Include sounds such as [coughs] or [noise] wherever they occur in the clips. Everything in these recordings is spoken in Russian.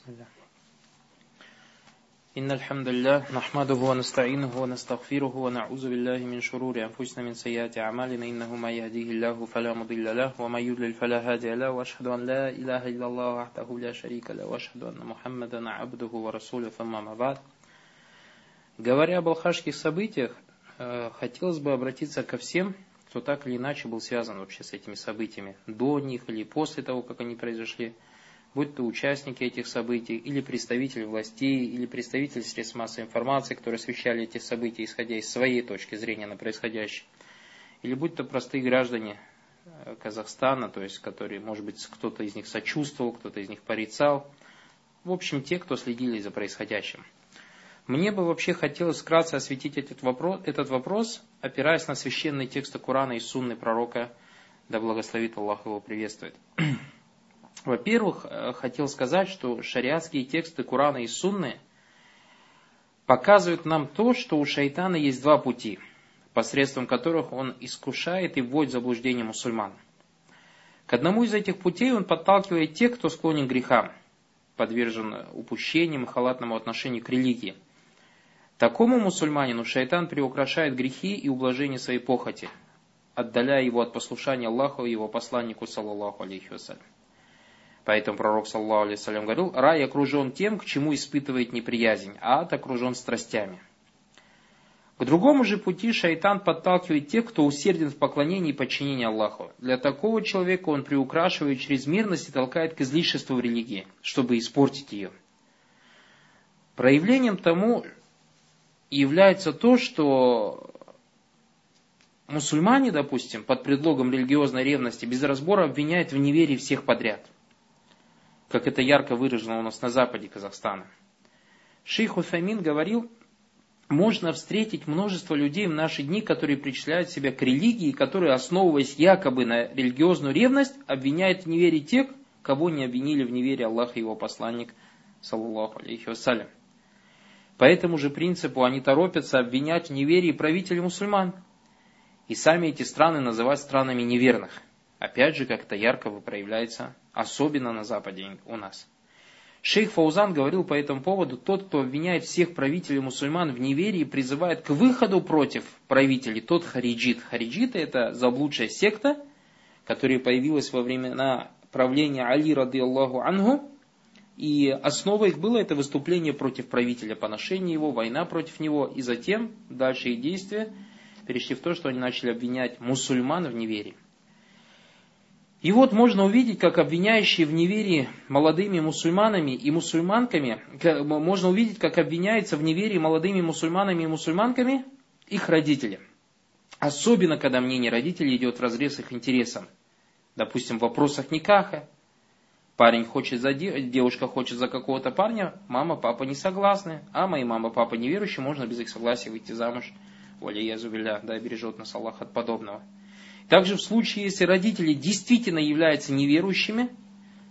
بسم الله إن الحمد لله نحمده ونستعينه ونستغفره ونعوذ بالله من شرور أنفسنا من سيئات أعمالنا إنه ما يهديه الله فلا مضل له ومن يضلل فلا هادي له وأشهد أن لا إله إلا الله وحده لا شريك له وأشهد أن محمدا عبده ورسوله ثم ما بعد Говоря об алхашских событиях, хотелось бы обратиться ко всем, кто так или иначе был связан вообще с этими событиями, до них или после того, как они произошли – будь то участники этих событий, или представители властей, или представители средств массовой информации, которые освещали эти события, исходя из своей точки зрения на происходящее, или будь то простые граждане э, Казахстана, то есть которые, может быть, кто-то из них сочувствовал, кто-то из них порицал. В общем, те, кто следили за происходящим. Мне бы вообще хотелось вкратце осветить этот вопрос, этот вопрос опираясь на священные тексты Корана и Сунны пророка, да благословит Аллах его приветствует. [clears throat] Во-первых, э, хотел сказать, что шариатские тексты Курана и Сунны показывают нам то, что у шайтана есть два пути, посредством которых он искушает и вводит в заблуждение мусульман. К одному из этих путей он подталкивает тех, кто склонен к грехам, подвержен упущениям и халатному отношению к религии. Такому мусульманину шайтан приукрашает грехи и ублажение своей похоти, отдаляя его от послушания Аллаху и его посланнику, саллаллаху алейхи вассалям. Поэтому пророк, саллаху алейhi говорил, рай окружен тем, к чему испытывает неприязнь, а ад окружен страстями. К другому же пути шайтан подталкивает тех, кто усерден в поклонении и подчинении Аллаху. Для такого человека он приукрашивает чрезмерность и толкает к излишеству в религии, чтобы испортить ее. Проявлением тому является то, что мусульмане, допустим, под предлогом религиозной ревности без разбора обвиняют в неверии всех подряд – как это ярко выражено у нас на западе Казахстана. Шейх Уфамин говорил, можно встретить множество людей в наши дни, которые причисляют себя к религии, которые, основываясь якобы на религиозную ревность, обвиняют в неверии тех, кого не обвинили в неверии Аллах и его посланник, саллаллаху алейхи вассалям. По этому же принципу они торопятся обвинять в неверии правителей мусульман. И сами эти страны называть странами неверных. Опять же, как это ярко проявляется особенно на Западе у нас. Шейх Фаузан говорил по этому поводу, тот, кто обвиняет всех правителей мусульман в неверии, призывает к выходу против правителей, тот хариджит. Хариджиты это заблудшая секта, которая появилась во времена правления Али, рады Аллаху Ангу, и основа их было это выступление против правителя, поношение его, война против него, и затем дальше их действия перешли в то, что они начали обвинять мусульман в неверии. И вот можно увидеть, как обвиняющие в неверии молодыми мусульманами и мусульманками, можно увидеть, как обвиняются в неверии молодыми мусульманами и мусульманками их родители. Особенно, когда мнение родителей идет в разрез их интересам. Допустим, в вопросах никаха. Парень хочет за девушка хочет за какого-то парня, мама, папа не согласны, а мои мама, папа неверующие, можно без их согласия выйти замуж. Оля Язубиля, да, бережет нас Аллах от подобного. Также в случае, если родители действительно являются неверующими,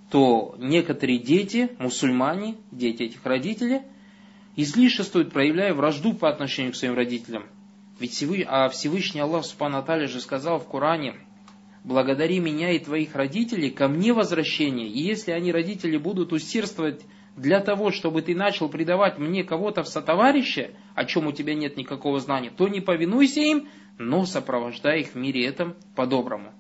то некоторые дети, мусульмане, дети этих родителей, излишествуют, проявляя вражду по отношению к своим родителям. Ведь Всевышний, а Всевышний Аллах Субхану же сказал в Коране, «Благодари меня и твоих родителей, ко мне возвращение, и если они, родители, будут усердствовать для того, чтобы ты начал предавать мне кого-то в сотоварище, о чем у тебя нет никакого знания, то не повинуйся им, но сопровождай их в мире этом по-доброму.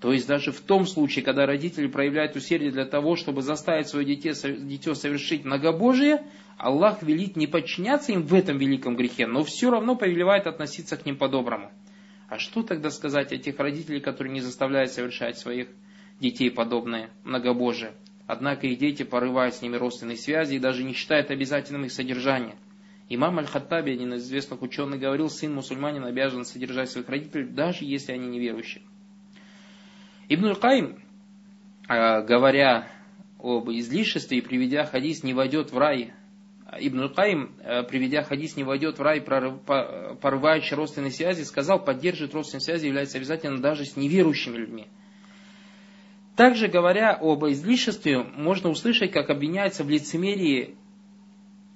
То есть даже в том случае, когда родители проявляют усердие для того, чтобы заставить свое дитя, дитё совершить многобожие, Аллах велит не подчиняться им в этом великом грехе, но все равно повелевает относиться к ним по-доброму. А что тогда сказать о тех родителей, которые не заставляют совершать своих детей подобное многобожие? Однако их дети порывают с ними родственные связи и даже не считают обязательным их содержание – Имам Аль-Хаттаби, один из известных ученых, говорил, сын мусульманин обязан содержать своих родителей, даже если они неверующие. Ибн Аль-Каим, а, говоря об излишестве и приведя хадис «не войдет в рай», Ибн Аль-Каим, а, приведя хадис «не войдет в рай», порывающий родственные связи, сказал, поддерживать родственные связи является обязательно даже с неверующими людьми. Также, говоря об излишестве, можно услышать, как обвиняются в лицемерии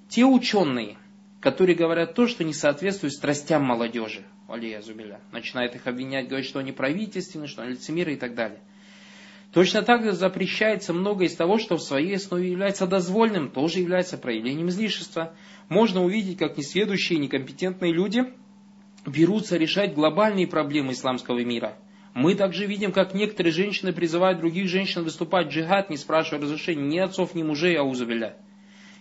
те ученые, которые говорят то, что не соответствует страстям молодежи. Алия Зубиля. Начинает их обвинять, говорить, что они правительственные, что они лицемеры и так далее. Точно так же запрещается многое из того, что в своей основе является дозвольным, тоже является проявлением излишества. Можно увидеть, как несведущие и некомпетентные люди берутся решать глобальные проблемы исламского мира. Мы также видим, как некоторые женщины призывают других женщин выступать в джихад, не спрашивая разрешения ни отцов, ни мужей, а узубиля.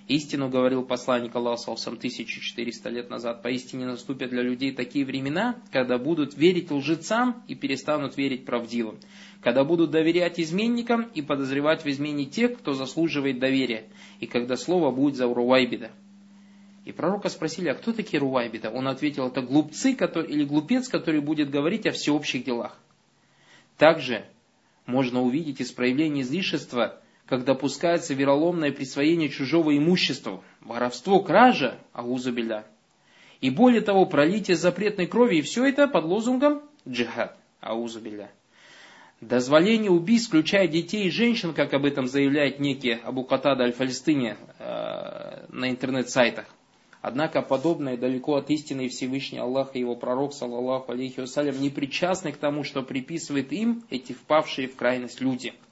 Истину говорил посланник Аллаха сам 1400 лет назад. Поистине наступят для людей такие времена, когда будут верить лжецам и перестанут верить правдивым. Когда будут доверять изменникам и подозревать в измене тех, кто заслуживает доверия. И когда слово будет за Руайбида. И пророка спросили, а кто такие Руайбида? Он ответил, это глупцы который, или глупец, который будет говорить о всеобщих делах. Также можно увидеть из проявления излишества как допускается вероломное присвоение чужого имущества, воровство, кража, аузубиля. И более того, пролитие запретной крови, и все это под лозунгом джихад, аузубиля. Дозволение убийств, включая детей и женщин, как об этом заявляет некий Абу Катада Аль-Фалестине э, на интернет-сайтах. Однако подобное далеко от истины Всевышний Аллах и его пророк, саллаллаху алейхи вассалям, не причастны к тому, что приписывает им эти впавшие в крайность люди –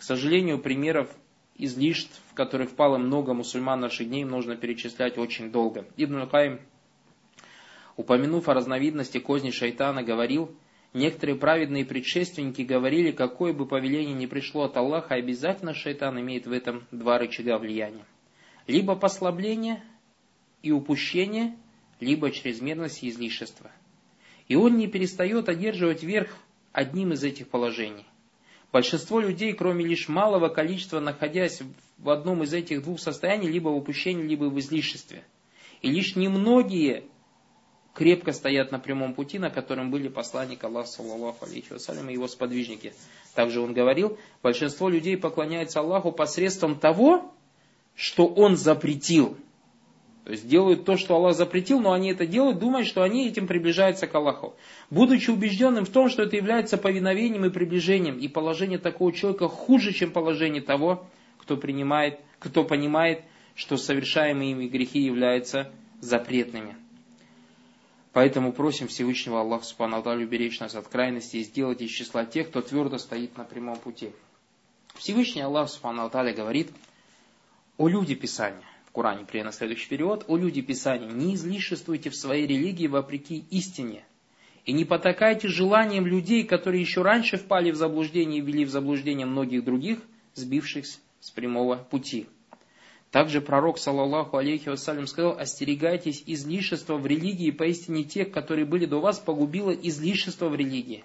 к сожалению, примеров излишеств, в которых впало много мусульман наших дней, нужно перечислять очень долго. Ибн Каим, упомянув о разновидности козни шайтана, говорил, некоторые праведные предшественники говорили, какое бы повеление ни пришло от Аллаха, обязательно шайтан имеет в этом два рычага влияния. Либо послабление и упущение, либо чрезмерность и излишество. И он не перестает одерживать верх одним из этих положений. Большинство людей, кроме лишь малого количества, находясь в одном из этих двух состояний, либо в упущении, либо в излишестве. И лишь немногие крепко стоят на прямом пути, на котором были посланник Аллаха, саллаллаху алейхи вассалям, и его сподвижники. Также он говорил, большинство людей поклоняется Аллаху посредством того, что Он запретил – то есть делают то, что Аллах запретил, но они это делают, думая, что они этим приближаются к Аллаху. Будучи убежденным в том, что это является повиновением и приближением, и положение такого человека хуже, чем положение того, кто, принимает, кто понимает, что совершаемые ими грехи являются запретными. Поэтому просим Всевышнего Аллаха Субхану уберечь нас от крайности и сделать из числа тех, кто твердо стоит на прямом пути. Всевышний Аллах Субхану говорит о люди Писания. Коране при следующий период, «О люди Писания, не излишествуйте в своей религии вопреки истине, и не потакайте желаниям людей, которые еще раньше впали в заблуждение и ввели в заблуждение многих других, сбившихся с прямого пути». Также пророк, саллаллаху алейхи вассалям, сказал, остерегайтесь излишества в религии, поистине тех, которые были до вас, погубило излишество в религии.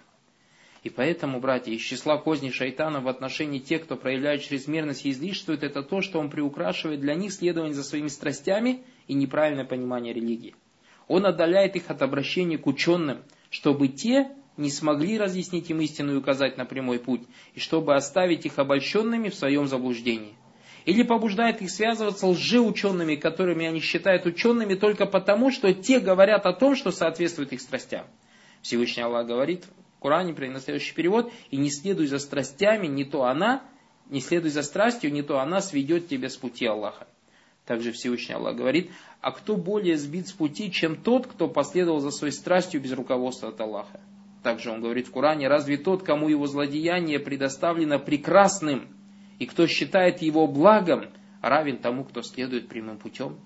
И поэтому, братья, из числа козней шайтана в отношении тех, кто проявляет чрезмерность и излишествует, это то, что он приукрашивает для них следование за своими страстями и неправильное понимание религии. Он отдаляет их от обращения к ученым, чтобы те не смогли разъяснить им истину и указать на прямой путь, и чтобы оставить их обольщенными в своем заблуждении. Или побуждает их связываться лжеучеными, которыми они считают учеными только потому, что те говорят о том, что соответствует их страстям. Всевышний Аллах говорит Коране следующий перевод, и не следуй за страстями, не то она, не следуй за страстью, не то она сведет тебя с пути Аллаха. Также Всевышний Аллах говорит, а кто более сбит с пути, чем тот, кто последовал за своей страстью без руководства от Аллаха. Также он говорит в Коране, разве тот, кому его злодеяние предоставлено прекрасным, и кто считает его благом, равен тому, кто следует прямым путем?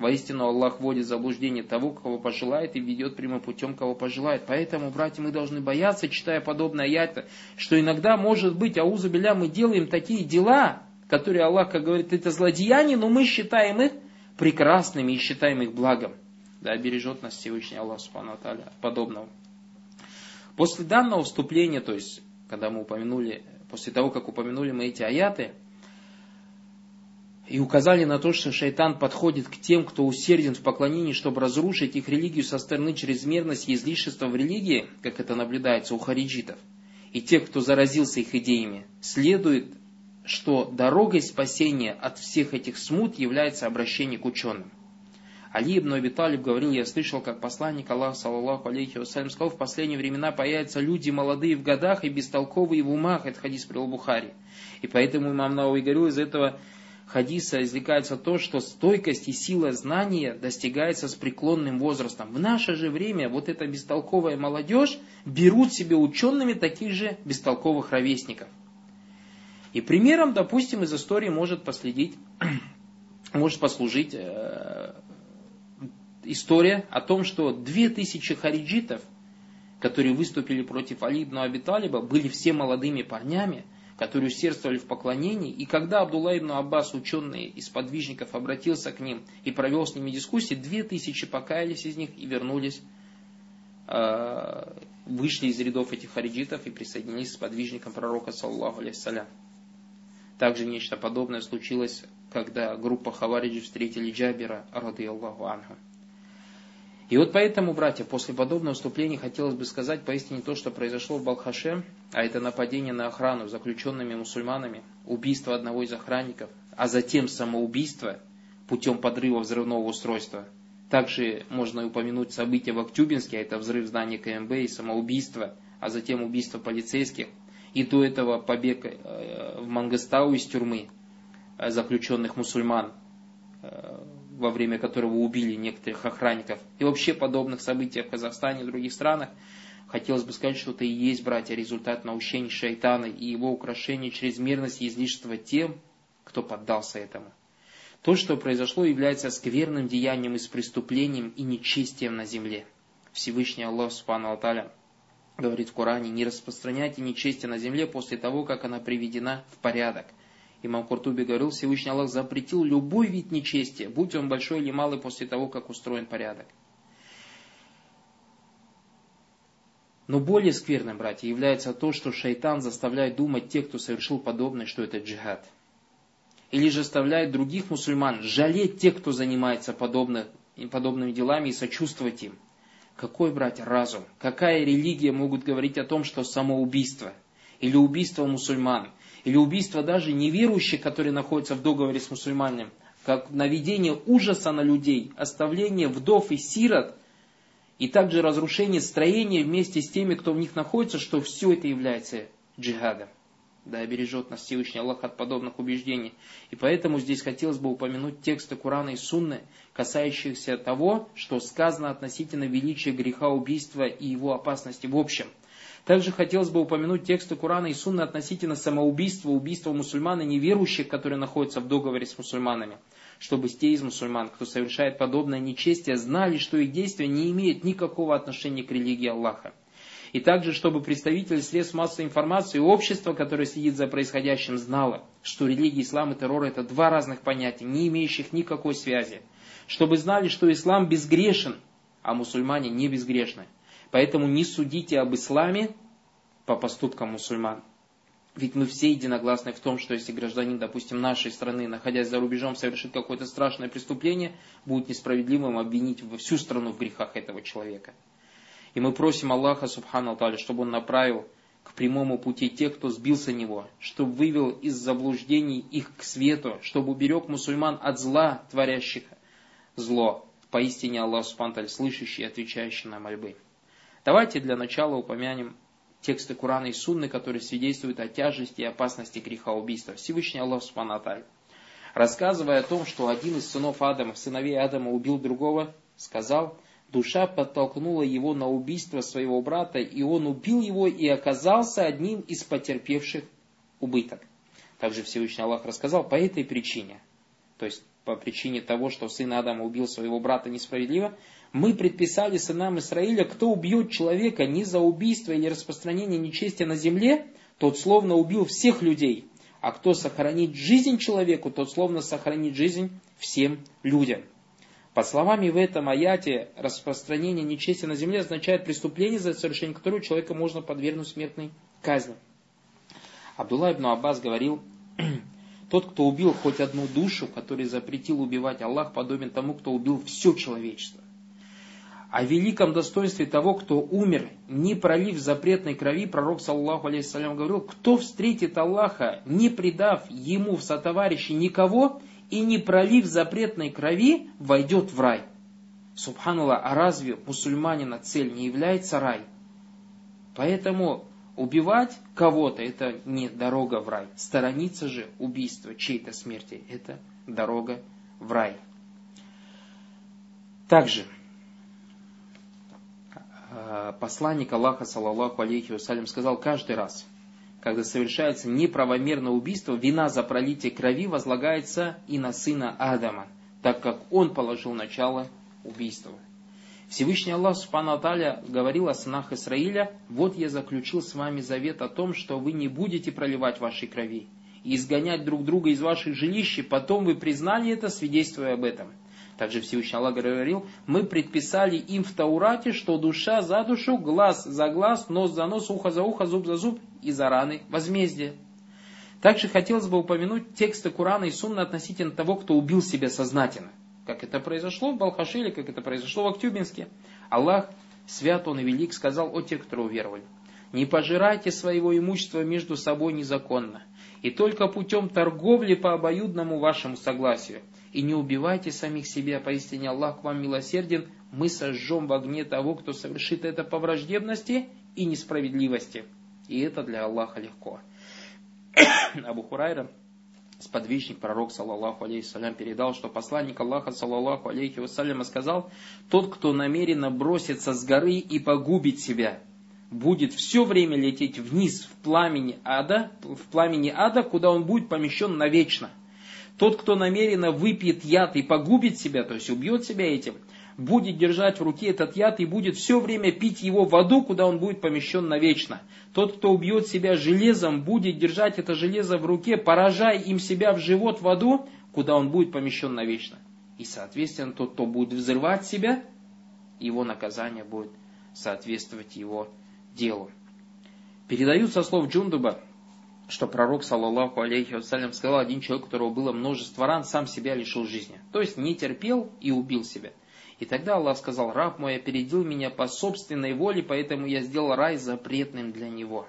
Воистину Аллах вводит в заблуждение того, кого пожелает, и ведет прямым путем, кого пожелает. Поэтому, братья, мы должны бояться, читая подобное аяты, что иногда, может быть, аузу беля, мы делаем такие дела, которые Аллах, как говорит, это злодеяние, но мы считаем их прекрасными и считаем их благом. Да, бережет нас Всевышний Аллах Субхану от подобного. После данного вступления, то есть, когда мы упомянули, после того, как упомянули мы эти аяты, и указали на то, что шайтан подходит к тем, кто усерден в поклонении, чтобы разрушить их религию со стороны чрезмерности и излишества в религии, как это наблюдается у хариджитов, и тех, кто заразился их идеями, следует, что дорогой спасения от всех этих смут является обращение к ученым. Али ибн Аби Талиб говорил, я слышал, как посланник Аллаха, саллаллаху алейхи вассалям, сказал, в последние времена появятся люди молодые в годах и бестолковые в умах, это хадис при Бухари. И поэтому имам Науи говорил, из этого хадиса извлекается то, что стойкость и сила знания достигается с преклонным возрастом. В наше же время вот эта бестолковая молодежь берут себе учеными таких же бестолковых ровесников. И примером, допустим, из истории может последить, [clears throat] может послужить э, история о том, что две тысячи хариджитов, которые выступили против Али ибн были все молодыми парнями, которые усердствовали в поклонении. И когда Абдулла ибн Аббас, ученый из подвижников, обратился к ним и провел с ними дискуссии, две тысячи покаялись из них и вернулись, э, вышли из рядов этих хариджитов и присоединились с подвижником пророка, саллаху алейхиссалям. Также нечто подобное случилось, когда группа хавариджи встретили Джабира, рады Аллаху Анху. И вот поэтому, братья, после подобного вступления хотелось бы сказать поистине то, что произошло в Балхаше, а это нападение на охрану заключенными мусульманами, убийство одного из охранников, а затем самоубийство путем подрыва взрывного устройства. Также можно упомянуть события в Актюбинске, а это взрыв здания КМБ и самоубийство, а затем убийство полицейских – и до этого побег э, в Мангостау из тюрьмы э, заключенных мусульман, э, во время которого убили некоторых охранников, и вообще подобных событий в Казахстане и других странах, хотелось бы сказать, что это и есть, братья, результат наущений шайтана и его украшения чрезмерности и излишества тем, кто поддался этому. То, что произошло, является скверным деянием и с преступлением и нечестием на земле. Всевышний Аллах Субхану Аталя говорит в Коране, не распространяйте нечестие на земле после того, как она приведена в порядок. Имам Куртуби говорил, Всевышний Аллах запретил любой вид нечестия, будь он большой или малый, после того, как устроен порядок. Но более скверным, братья, является то, что шайтан заставляет думать тех, кто совершил подобное, что это джихад. Или же заставляет других мусульман жалеть тех, кто занимается подобно, подобными делами и сочувствовать им. Какой, братья, разум? Какая религия могут говорить о том, что самоубийство? Или убийство мусульман? Или убийство даже неверующих, которые находятся в договоре с мусульманами? Как наведение ужаса на людей, оставление вдов и сирот, и также разрушение строения вместе с теми, кто в них находится, что все это является джихадом. Да обережет нас Всевышний Аллах от подобных убеждений. И поэтому здесь хотелось бы упомянуть тексты Курана и Сунны, касающихся того, что сказано относительно величия греха убийства и его опасности в общем. Также хотелось бы упомянуть тексты Курана и Сунны относительно самоубийства, убийства мусульман и неверующих, которые находятся в договоре с мусульманами. Чтобы те из мусульман, кто совершает подобное нечестие, знали, что их действия не имеют никакого отношения к религии Аллаха. И также, чтобы представители средств массовой информации и общества, которое следит за происходящим, знало, что религия, ислам и террор это два разных понятия, не имеющих никакой связи. Чтобы знали, что ислам безгрешен, а мусульмане не безгрешны. Поэтому не судите об исламе по поступкам мусульман. Ведь мы все единогласны в том, что если гражданин, допустим, нашей страны, находясь за рубежом, совершит какое-то страшное преступление, будет несправедливым обвинить всю страну в грехах этого человека. И мы просим Аллаха, Субхану Таля, чтобы Он направил к прямому пути тех, кто сбился него, чтобы вывел из заблуждений их к свету, чтобы уберег мусульман от зла, творящих зло. Поистине Аллах Субхану Таля, слышащий и отвечающий на мольбы. Давайте для начала упомянем тексты Курана и Сунны, которые свидетельствуют о тяжести и опасности греха убийства. Всевышний Аллах Субхану Таля, рассказывая о том, что один из сынов Адама, сыновей Адама убил другого, сказал – душа подтолкнула его на убийство своего брата, и он убил его и оказался одним из потерпевших убыток. Также Всевышний Аллах рассказал по этой причине, то есть по причине того, что сын Адама убил своего брата несправедливо, мы предписали сынам Израиля, кто убьет человека не за убийство или распространение нечестия на земле, тот словно убил всех людей, а кто сохранит жизнь человеку, тот словно сохранит жизнь всем людям. По словами в этом аяте, распространение нечестия на земле означает преступление, за совершение которого человека можно подвергнуть смертной казни. Абдулла ибн Аббас говорил, [clears throat] тот, кто убил хоть одну душу, который запретил убивать Аллах, подобен тому, кто убил все человечество. О великом достоинстве того, кто умер, не пролив запретной крови, пророк, саллаху алейхиссалям, говорил, кто встретит Аллаха, не предав ему в сотоварищи никого, и не пролив запретной крови, войдет в рай. Субханаллах, а разве мусульманина цель не является рай? Поэтому убивать кого-то это не дорога в рай. Сторониться же убийства чьей-то смерти это дорога в рай. Также посланник Аллаха, саллаллаху алейхи вассалям, сказал каждый раз, когда совершается неправомерное убийство, вина за пролитие крови возлагается и на сына Адама, так как он положил начало убийству. Всевышний Аллах Субхану Аталя говорил о сынах Исраиля, «Вот я заключил с вами завет о том, что вы не будете проливать вашей крови и изгонять друг друга из ваших жилищ, потом вы признали это, свидетельствуя об этом». Также Всевышний Аллах говорил, мы предписали им в Таурате, что душа за душу, глаз за глаз, нос за нос, ухо за ухо, зуб за зуб и за раны возмездие. Также хотелось бы упомянуть тексты Корана и Сунны относительно того, кто убил себя сознательно. Как это произошло в Балхашиле, как это произошло в Актюбинске. Аллах, свят Он и велик, сказал о тех, кто уверовали. Не пожирайте своего имущества между собой незаконно, и только путем торговли по обоюдному вашему согласию – и не убивайте самих себя, поистине Аллах к вам милосерден, мы сожжем в огне того, кто совершит это по враждебности и несправедливости. И это для Аллаха легко. [coughs] Абу Хурайра, сподвижник пророк, саллаллаху алейхи передал, что посланник Аллаха, саллаллаху алейхи вассаляма, сказал, тот, кто намеренно бросится с горы и погубит себя, будет все время лететь вниз в пламени ада, в пламени ада, куда он будет помещен навечно. Тот, кто намеренно выпьет яд и погубит себя, то есть убьет себя этим, будет держать в руке этот яд и будет все время пить его в аду, куда он будет помещен навечно. Тот, кто убьет себя железом, будет держать это железо в руке, поражая им себя в живот в аду, куда он будет помещен навечно. И, соответственно, тот, кто будет взрывать себя, его наказание будет соответствовать его делу. Передают со слов Джундуба, что пророк, саллаллаху алейхи вассалям, сказал, один человек, у которого было множество ран, сам себя лишил жизни. То есть не терпел и убил себя. И тогда Аллах сказал, раб мой опередил меня по собственной воле, поэтому я сделал рай запретным для него.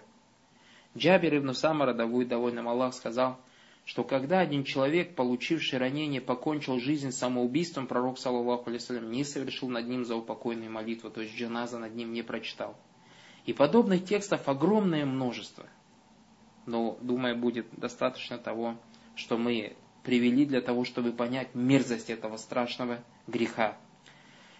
Джабир ибн Самара, да довольным Аллах, сказал, что когда один человек, получивший ранение, покончил жизнь самоубийством, пророк, саллаллаху алейхи не совершил над ним заупокойную молитву, то есть джаназа над ним не прочитал. И подобных текстов огромное множество – но, думаю, будет достаточно того, что мы привели для того, чтобы понять мерзость этого страшного греха.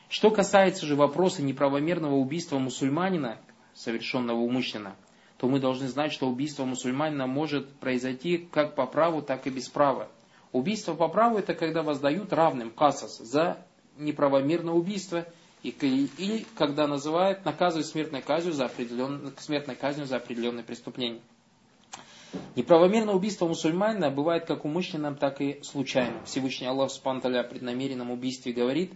Что касается же вопроса неправомерного убийства мусульманина, совершенного умышленно, то мы должны знать, что убийство мусульманина может произойти как по праву, так и без права. Убийство по праву это когда воздают равным касас за неправомерное убийство и, или когда называют наказывают смертной казнью за определенное, смертной казнью за определенное преступление. Неправомерное убийство мусульманина бывает как умышленным, так и случайным. Всевышний Аллах Субтитры при намеренном убийстве говорит,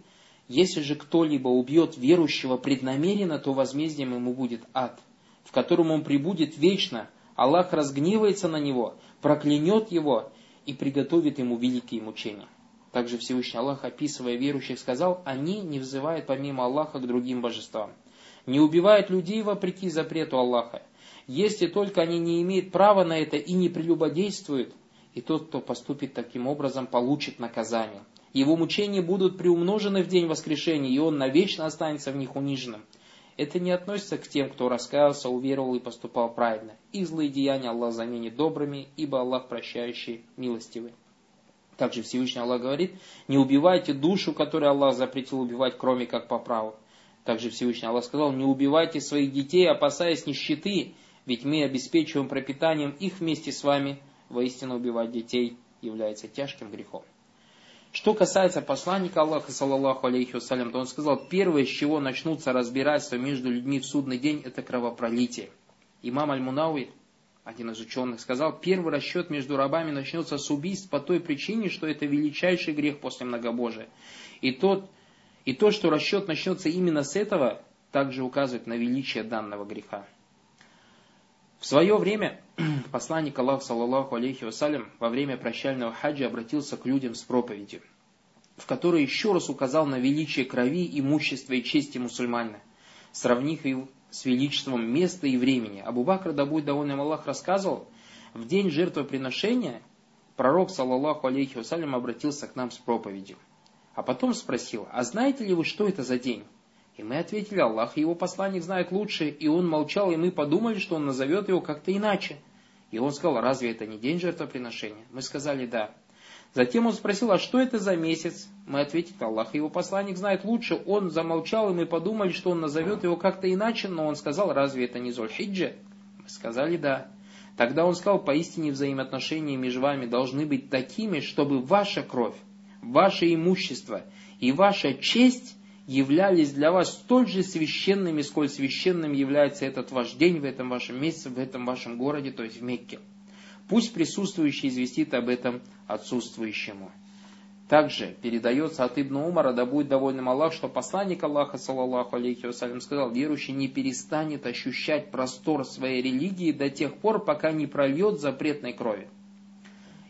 если же кто-либо убьет верующего преднамеренно, то возмездием ему будет ад, в котором он прибудет вечно. Аллах разгневается на него, проклянет его и приготовит ему великие мучения. Также Всевышний Аллах, описывая верующих, сказал, они не взывают помимо Аллаха к другим божествам. Не убивают людей вопреки запрету Аллаха если только они не имеют права на это и не прелюбодействуют, и тот, кто поступит таким образом, получит наказание. Его мучения будут приумножены в день воскрешения, и он навечно останется в них униженным. Это не относится к тем, кто раскаялся, уверовал и поступал правильно. Их злые деяния Аллах заменит добрыми, ибо Аллах прощающий, милостивый. Также Всевышний Аллах говорит, не убивайте душу, которую Аллах запретил убивать, кроме как по праву. Также Всевышний Аллах сказал, не убивайте своих детей, опасаясь нищеты, ведь мы обеспечиваем пропитанием их вместе с вами. Воистину убивать детей является тяжким грехом. Что касается посланника Аллаха, саллаллаху алейхи вассалям, то он сказал, первое, с чего начнутся разбирательства между людьми в судный день, это кровопролитие. Имам Аль-Мунауи, один из ученых, сказал, первый расчет между рабами начнется с убийств по той причине, что это величайший грех после многобожия. И, тот, и то, что расчет начнется именно с этого, также указывает на величие данного греха. В свое время [clears throat] посланник Аллаха, саллаллаху алейхи вассалям, во время прощального хаджа обратился к людям с проповедью, в которой еще раз указал на величие крови, имущества и чести мусульманина, сравнив их с величеством места и времени. Абу Бакр, да будет довольным Аллах, рассказывал, в день жертвоприношения пророк, саллаллаху алейхи вассалям, обратился к нам с проповедью. А потом спросил, а знаете ли вы, что это за день? И мы ответили, Аллах и его посланник знают лучше. И он молчал, и мы подумали, что он назовет его как-то иначе. И он сказал, разве это не день жертвоприношения? Мы сказали, да. Затем он спросил, а что это за месяц? Мы ответили, Аллах и его посланник знает лучше. Он замолчал, и мы подумали, что он назовет его как-то иначе, но он сказал, разве это не Зульхиджа? Мы сказали, да. Тогда он сказал, поистине взаимоотношения между вами должны быть такими, чтобы ваша кровь, ваше имущество и ваша честь являлись для вас столь же священными, сколь священным является этот ваш день в этом вашем месяце, в этом вашем городе, то есть в Мекке. Пусть присутствующий известит об этом отсутствующему. Также передается от Ибн Умара, да будет довольным Аллах, что посланник Аллаха, саллаллаху алейхи вассалям, сказал, верующий не перестанет ощущать простор своей религии до тех пор, пока не прольет запретной крови.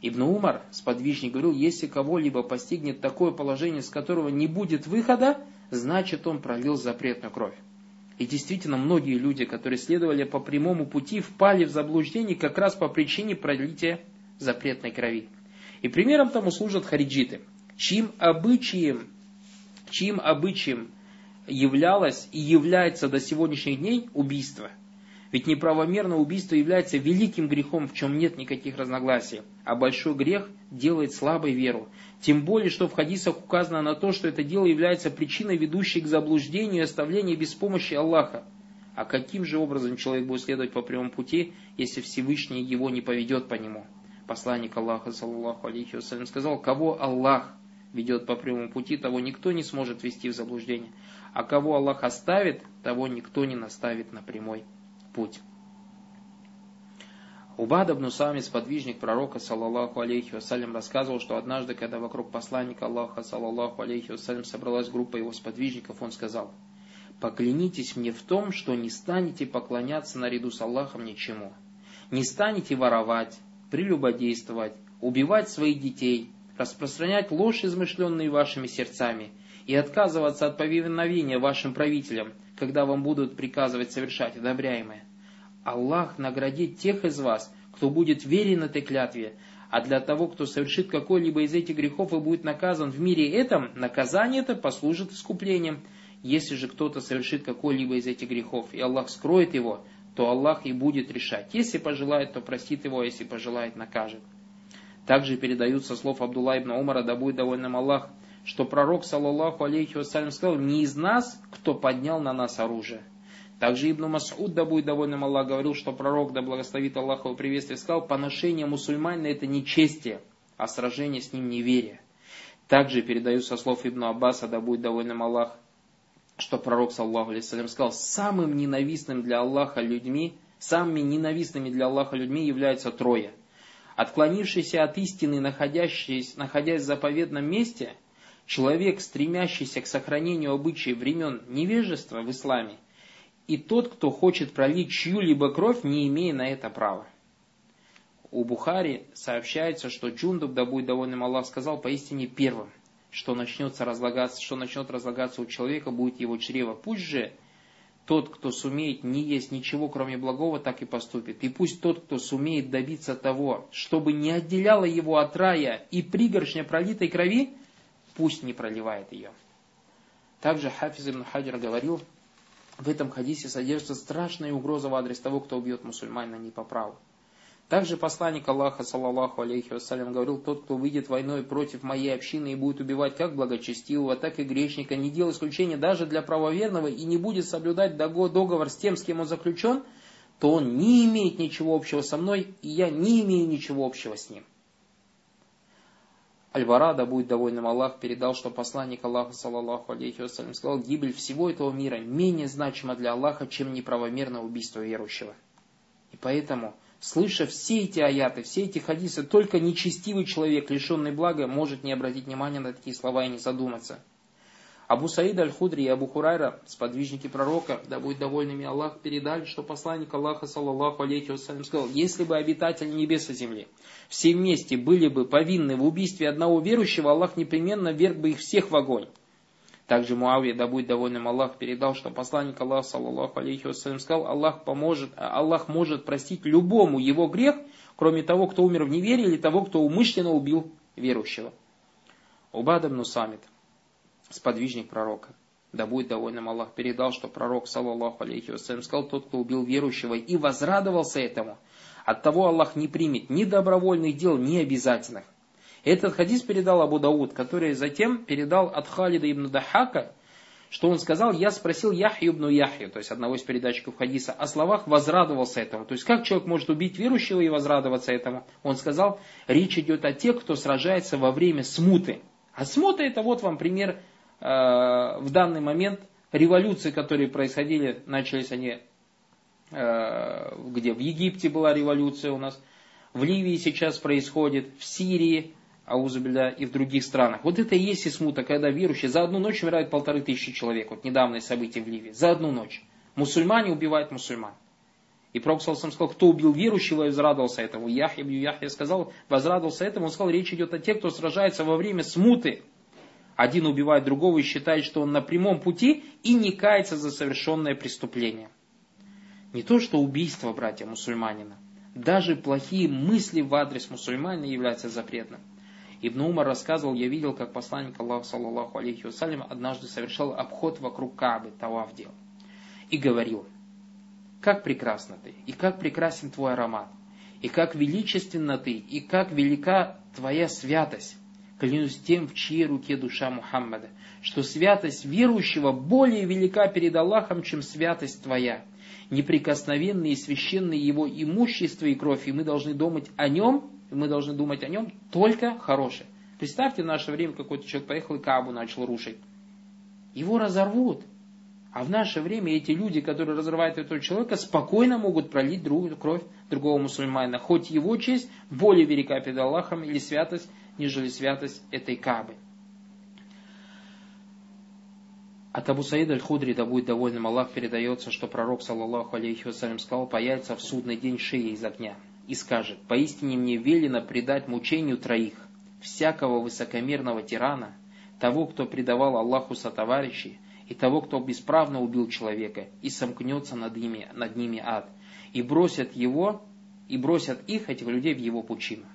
Ибн Умар, сподвижник, говорил, если кого-либо постигнет такое положение, с которого не будет выхода, значит он пролил запретную кровь. И действительно, многие люди, которые следовали по прямому пути, впали в заблуждение как раз по причине пролития запретной крови. И примером тому служат хариджиты, чьим обычаем, чьим обычаем являлось и является до сегодняшних дней убийство – ведь неправомерное убийство является великим грехом, в чем нет никаких разногласий. А большой грех делает слабой веру. Тем более, что в хадисах указано на то, что это дело является причиной, ведущей к заблуждению и оставлению без помощи Аллаха. А каким же образом человек будет следовать по прямому пути, если Всевышний его не поведет по нему? Посланник Аллаха, саллаху алейхи вассалям, сказал, кого Аллах ведет по прямому пути, того никто не сможет вести в заблуждение. А кого Аллах оставит, того никто не наставит на прямой путь. Убад ибн Сами, сподвижник пророка, саллаллаху алейхи вассалям, рассказывал, что однажды, когда вокруг посланника Аллаха, саллаллаху алейхи вассалям, собралась группа его сподвижников, он сказал, «Поклянитесь мне в том, что не станете поклоняться наряду с Аллахом ничему, не станете воровать, прелюбодействовать, убивать своих детей, распространять ложь, измышленные вашими сердцами, и отказываться от повиновения вашим правителям, когда вам будут приказывать совершать одобряемое. Аллах наградит тех из вас, кто будет верен этой клятве, а для того, кто совершит какой-либо из этих грехов и будет наказан в мире этом, наказание это послужит искуплением. Если же кто-то совершит какой-либо из этих грехов, и Аллах скроет его, то Аллах и будет решать. Если пожелает, то простит его, а если пожелает, накажет. Также передаются слов Абдулла ибн Умара, да будет довольным Аллах, что пророк, саллаллаху алейхи вассалям, сказал, не из нас, кто поднял на нас оружие. Также Ибн Мас'уд, да будет довольным Аллах, говорил, что пророк, да благословит Аллах его приветствие, сказал, поношение мусульманина это не честие, а сражение с ним неверие. Также передаю со слов Ибн Аббаса, да будет довольным Аллах, что пророк, саллаху алейхиссалям, сказал, самым ненавистным для Аллаха людьми, самыми ненавистными для Аллаха людьми являются трое. Отклонившийся от истины, находящийся, находясь в заповедном месте – человек, стремящийся к сохранению обычаев времен невежества в исламе, и тот, кто хочет пролить чью-либо кровь, не имея на это права. У Бухари сообщается, что Джундуб, да будет довольным Аллах, сказал поистине первым, что начнется разлагаться, что начнет разлагаться у человека, будет его чрево. Пусть же тот, кто сумеет не есть ничего, кроме благого, так и поступит. И пусть тот, кто сумеет добиться того, чтобы не отделяло его от рая и пригоршня пролитой крови, пусть не проливает ее. Также Хафиз ибн Хаджар говорил, в этом хадисе содержится страшная угроза в адрес того, кто убьет мусульманина не по праву. Также посланник Аллаха, саллаллаху алейхи вассалям, говорил, тот, кто выйдет войной против моей общины и будет убивать как благочестивого, так и грешника, не делая исключения даже для правоверного и не будет соблюдать договор с тем, с кем он заключен, то он не имеет ничего общего со мной, и я не имею ничего общего с ним. Аль-Вара, да будет довольным Аллах, передал, что посланник Аллаха, саллаллаху алейхи вассалям, сказал, гибель всего этого мира менее значима для Аллаха, чем неправомерное убийство верующего. И поэтому, слыша все эти аяты, все эти хадисы, только нечестивый человек, лишенный блага, может не обратить внимания на такие слова и не задуматься – Абу Саид Аль-Худри и Абу Хурайра, сподвижники пророка, да будет довольными Аллах, передали, что посланник Аллаха, саллаллаху алейхи вассалям, сказал, если бы обитатели небес и земли все вместе были бы повинны в убийстве одного верующего, Аллах непременно вверг бы их всех в огонь. Также Муавия, да будет довольным Аллах, передал, что посланник Аллаха, саллаллаху алейхи вассалям, сказал, Аллах, поможет, Аллах может простить любому его грех, кроме того, кто умер в неверии, или того, кто умышленно убил верующего. Убад ибн Самит сподвижник пророка. Да будет довольным Аллах передал, что пророк, саллаллаху алейхи вассалям, сказал, тот, кто убил верующего и возрадовался этому, от того Аллах не примет ни добровольных дел, ни обязательных. Этот хадис передал Абу Дауд, который затем передал от Халида ибн Дахака, что он сказал, я спросил Яхью ибн Яхью, то есть одного из передатчиков хадиса, о словах возрадовался этому. То есть как человек может убить верующего и возрадоваться этому? Он сказал, речь идет о тех, кто сражается во время смуты. А смута это вот вам пример в данный момент революции, которые происходили, начались они, э, где в Египте была революция у нас, в Ливии сейчас происходит, в Сирии, аузубиля, и в других странах. Вот это и есть смута, когда верующие за одну ночь умирают полторы тысячи человек. Вот недавнее событие в Ливии. За одну ночь. Мусульмане убивают мусульман. И Пророк сказал, кто убил верующего и возрадовался этому. Яхья Яхья сказал, возрадовался этому. Он сказал, речь идет о тех, кто сражается во время смуты. Один убивает другого и считает, что он на прямом пути и не кается за совершенное преступление. Не то, что убийство, братья мусульманина. Даже плохие мысли в адрес мусульманина являются запретным. Ибн Умар рассказывал, я видел, как посланник Аллаха, саллаллаху алейхи вассалям, однажды совершал обход вокруг Каабы, Таваф делал. И говорил, как прекрасна ты, и как прекрасен твой аромат, и как величественна ты, и как велика твоя святость. Клянусь тем, в чьей руке душа Мухаммада, что святость верующего более велика перед Аллахом, чем святость твоя. Неприкосновенные и священные его имущество и кровь, и мы должны думать о нем мы должны думать о нем только хорошее. Представьте, в наше время какой-то человек поехал и Кабу начал рушить. Его разорвут. А в наше время эти люди, которые разрывают этого человека, спокойно могут пролить другую кровь другого мусульманина. Хоть его честь более велика перед Аллахом или святость, нежели святость этой Кабы. От Абу Саида Аль-Худри, да будет довольным Аллах, передается, что пророк, саллаллаху алейхи вассалям, сказал, появится в судный день шея из огня и скажет, «Поистине мне велено предать мучению троих, всякого высокомерного тирана, того, кто предавал Аллаху сотоварищей, и того, кто бесправно убил человека, и сомкнется над ними, над ними ад, и бросят его, и бросят их, этих людей, в его пучину».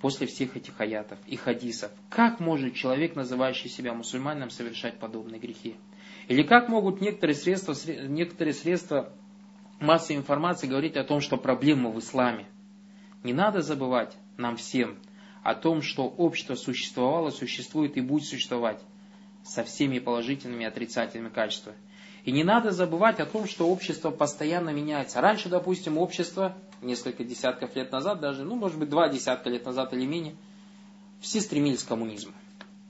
После всех этих аятов и хадисов, как может человек, называющий себя мусульманином, совершать подобные грехи? Или как могут некоторые средства, некоторые средства массовой информации говорить о том, что проблема в исламе. Не надо забывать нам всем о том, что общество существовало, существует и будет существовать со всеми положительными и отрицательными качествами. И не надо забывать о том, что общество постоянно меняется. Раньше, допустим, общество несколько десятков лет назад, даже, ну, может быть, два десятка лет назад или менее, все стремились к коммунизму.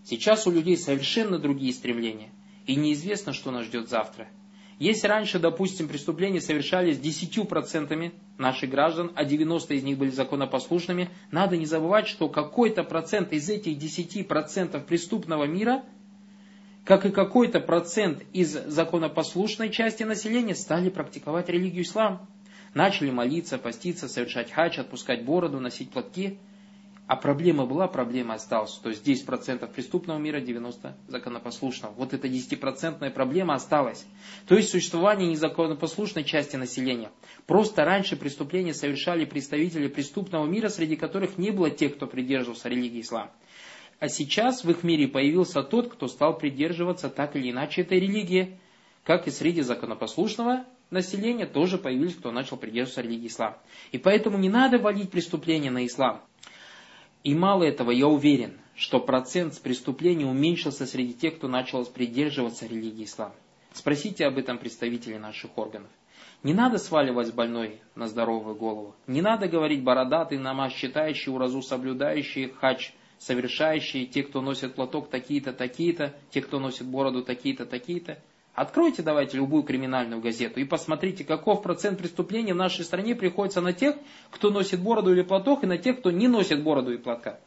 Сейчас у людей совершенно другие стремления. И неизвестно, что нас ждет завтра – если раньше, допустим, преступления совершались 10% наших граждан, а 90% из них были законопослушными, надо не забывать, что какой-то процент из этих 10% преступного мира, как и какой-то процент из законопослушной части населения, стали практиковать религию ислам. Начали молиться, поститься, совершать хадж, отпускать бороду, носить платки – а проблема была, проблема осталась. То есть 10% преступного мира, 90% законопослушного. Вот эта 10% проблема осталась. То есть существование незаконопослушной части населения. Просто раньше преступления совершали представители преступного мира, среди которых не было тех, кто придерживался религии ислам. А сейчас в их мире появился тот, кто стал придерживаться так или иначе этой религии. Как и среди законопослушного населения тоже появились, кто начал придерживаться религии ислам. И поэтому не надо валить преступления на ислам. И мало этого, я уверен, что процент преступлений уменьшился среди тех, кто начал придерживаться религии ислам. Спросите об этом представителей наших органов. Не надо сваливать больной на здоровую голову. Не надо говорить бородатый, намаз читающий, уразу соблюдающий, хач совершающий, те, кто носит платок такие-то, такие-то, те, кто носит бороду такие-то, такие-то. Откройте давайте любую криминальную газету и посмотрите, каков процент преступлений в нашей стране приходится на тех, кто носит бороду или платок, и на тех, кто не носит бороду и платка.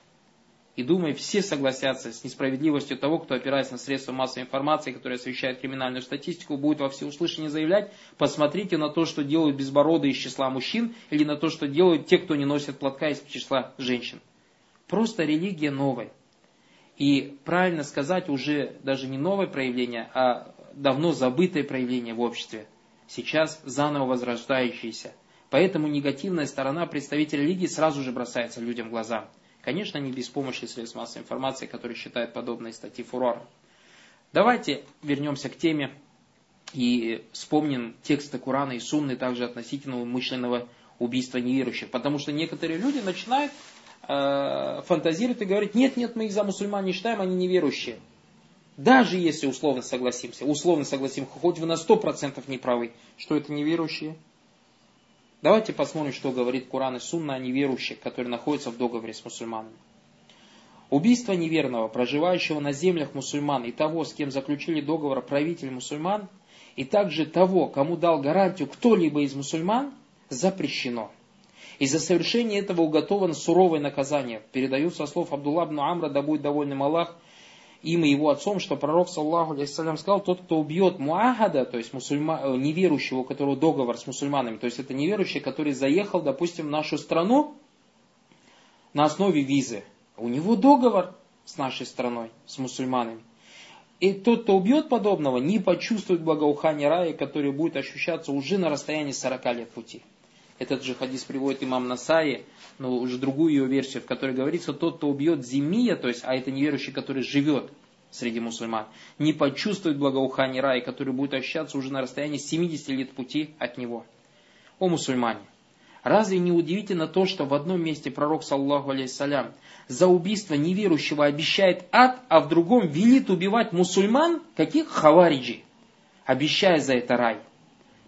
И думаю, все согласятся с несправедливостью того, кто опирается на средства массовой информации, которые освещают криминальную статистику, будет во всеуслышание заявлять, посмотрите на то, что делают безбородые из числа мужчин, или на то, что делают те, кто не носит платка из числа женщин. Просто религия новая. И правильно сказать, уже даже не новое проявление, а давно забытое проявление в обществе, сейчас заново возрождающееся. Поэтому негативная сторона представителей религии сразу же бросается людям в глаза. Конечно, не без помощи средств массовой информации, которые считают подобные статьи фурором. Давайте вернемся к теме и вспомним тексты Корана и Сунны также относительно умышленного убийства неверующих. Потому что некоторые люди начинают э, фантазировать и говорить, нет, нет, мы их за мусульман не считаем, они неверующие. Даже если условно согласимся, условно согласимся, хоть вы на 100% не правы, что это неверующие. Давайте посмотрим, что говорит Куран и Сунна о неверующих, которые находятся в договоре с мусульманами. Убийство неверного, проживающего на землях мусульман, и того, с кем заключили договор правитель мусульман, и также того, кому дал гарантию кто-либо из мусульман, запрещено. И за совершение этого уготовано суровое наказание. Передают со слов Абдулла ибн Амра, да будет довольным Аллах, им и его отцом, что пророк, саллаху алейхиссалям, сказал, тот, кто убьет муахада, то есть мусульма, э, неверующего, у которого договор с мусульманами, то есть это неверующий, который заехал, допустим, в нашу страну на основе визы. У него договор с нашей страной, с мусульманами. И тот, кто убьет подобного, не почувствует благоухание рая, которое будет ощущаться уже на расстоянии 40 лет пути. Этот же хадис приводит имам Насаи, но уже другую ее версию, в которой говорится, тот, кто убьет зимия, то есть, а это неверующий, который живет среди мусульман, не почувствует благоухание рая, который будет ощущаться уже на расстоянии 70 лет пути от него. О мусульмане! Разве не удивительно то, что в одном месте пророк, саллаху алейхиссалям, за убийство неверующего обещает ад, а в другом велит убивать мусульман, каких хавариджи, обещая за это рай.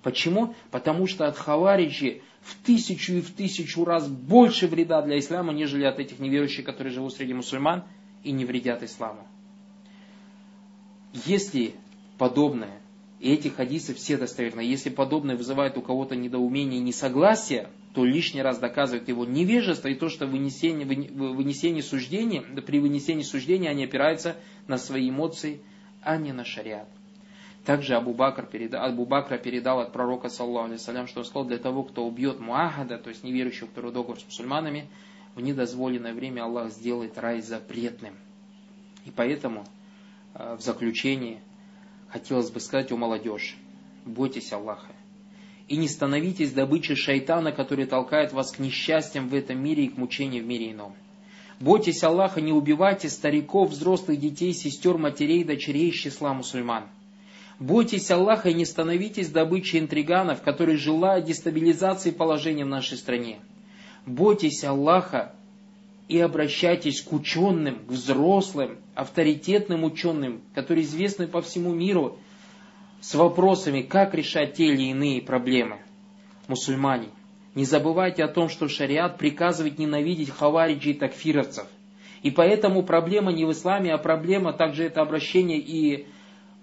Почему? Потому что от хавариджи в тысячу и в тысячу раз больше вреда для ислама, нежели от этих неверующих, которые живут среди мусульман и не вредят исламу. Если подобное, и эти хадисы все достоверны, если подобное вызывает у кого-то недоумение и несогласие, то лишний раз доказывает его невежество и то, что вынесение, вынесение суждения, при вынесении суждения они опираются на свои эмоции, а не на шариат. Также Абу, Бакр передал, Абу Бакра передал от пророка, саллаху алейсалям, что он сказал, для того, кто убьет муахада, то есть неверующего, который договор с мусульманами, в недозволенное время Аллах сделает рай запретным. И поэтому э, в заключении хотелось бы сказать о молодежи. Бойтесь Аллаха. И не становитесь добычей шайтана, который толкает вас к несчастьям в этом мире и к мучениям в мире ином. Бойтесь Аллаха, не убивайте стариков, взрослых детей, сестер, матерей, дочерей из числа мусульман. Бойтесь Аллаха и не становитесь добычей интриганов, которые желают дестабилизации положения в нашей стране. Бойтесь Аллаха и обращайтесь к ученым, к взрослым, авторитетным ученым, которые известны по всему миру, с вопросами, как решать те или иные проблемы. Мусульмане, не забывайте о том, что шариат приказывает ненавидеть хавариджи и такфировцев. И поэтому проблема не в исламе, а проблема также это обращение и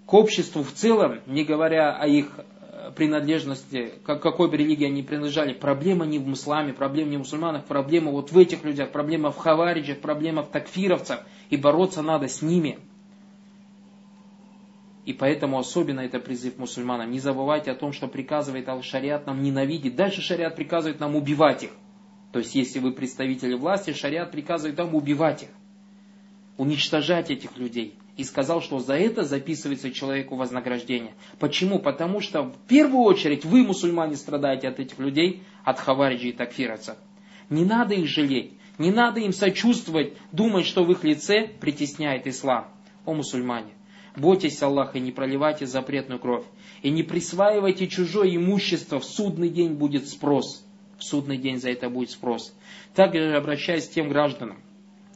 к обществу в целом, не говоря о их э, принадлежности, к какой бы религии они принадлежали, проблема не в исламе, проблема не в мусульманах, проблема вот в этих людях, проблема в хавариджах, проблема в такфировцах, и бороться надо с ними. И поэтому особенно это призыв мусульманам. Не забывайте о том, что приказывает Ал-Шариат нам ненавидеть. Дальше шариат приказывает нам убивать их. То есть, если вы представители власти, шариат приказывает нам убивать их. Уничтожать этих людей и сказал, что за это записывается человеку вознаграждение. Почему? Потому что в первую очередь вы, мусульмане, страдаете от этих людей, от хавариджи и такфировцев. Не надо их жалеть, не надо им сочувствовать, думать, что в их лице притесняет ислам. О мусульмане, бойтесь Аллаха и не проливайте запретную кровь. И не присваивайте чужое имущество, в судный день будет спрос. В судный день за это будет спрос. Также обращаясь к тем гражданам,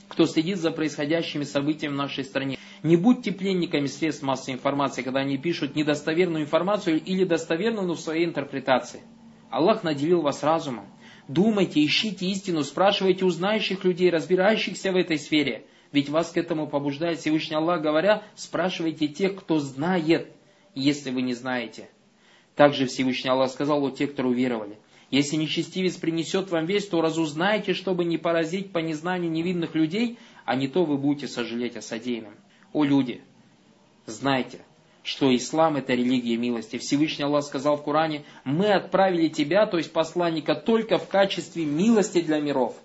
кто следит за происходящими событиями в нашей стране. Не будьте пленниками средств массовой информации, когда они пишут недостоверную информацию или достоверную, но в своей интерпретации. Аллах наделил вас разумом. Думайте, ищите истину, спрашивайте у знающих людей, разбирающихся в этой сфере. Ведь вас к этому побуждает Всевышний Аллах, говоря, спрашивайте тех, кто знает, если вы не знаете. Также Всевышний Аллах сказал о тех, кто уверовали. Если нечестивец принесет вам весть, то разузнайте, чтобы не поразить по незнанию невинных людей, а не то вы будете сожалеть о содеянном. О люди, знайте, что ислам это религия милости. Всевышний Аллах сказал в Коране, мы отправили тебя, то есть посланника, только в качестве милости для миров.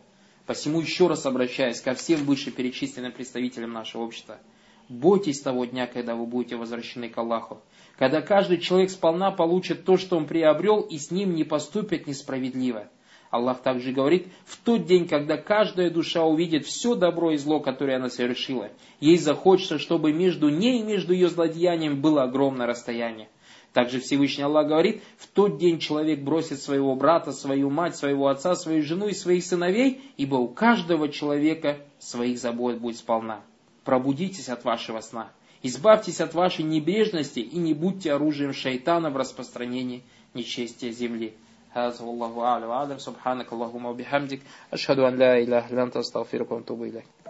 Посему еще раз обращаюсь ко всем вышеперечисленным представителям нашего общества. Бойтесь того дня, когда вы будете возвращены к Аллаху когда каждый человек сполна получит то, что он приобрел, и с ним не поступят несправедливо. Аллах также говорит, в тот день, когда каждая душа увидит все добро и зло, которое она совершила, ей захочется, чтобы между ней и между ее злодеянием было огромное расстояние. Также Всевышний Аллах говорит, в тот день человек бросит своего брата, свою мать, своего отца, свою жену и своих сыновей, ибо у каждого человека своих забот будет сполна. Пробудитесь от вашего сна Избавьтесь от вашей небрежности и не будьте оружием шайтана в распространении нечестия земли. هذا والله أعلم. وأعلم. سبحانك اللهم وبحمدك. أشهد أن لا إله إلا أنت. أستغفرك وأتوب إليك.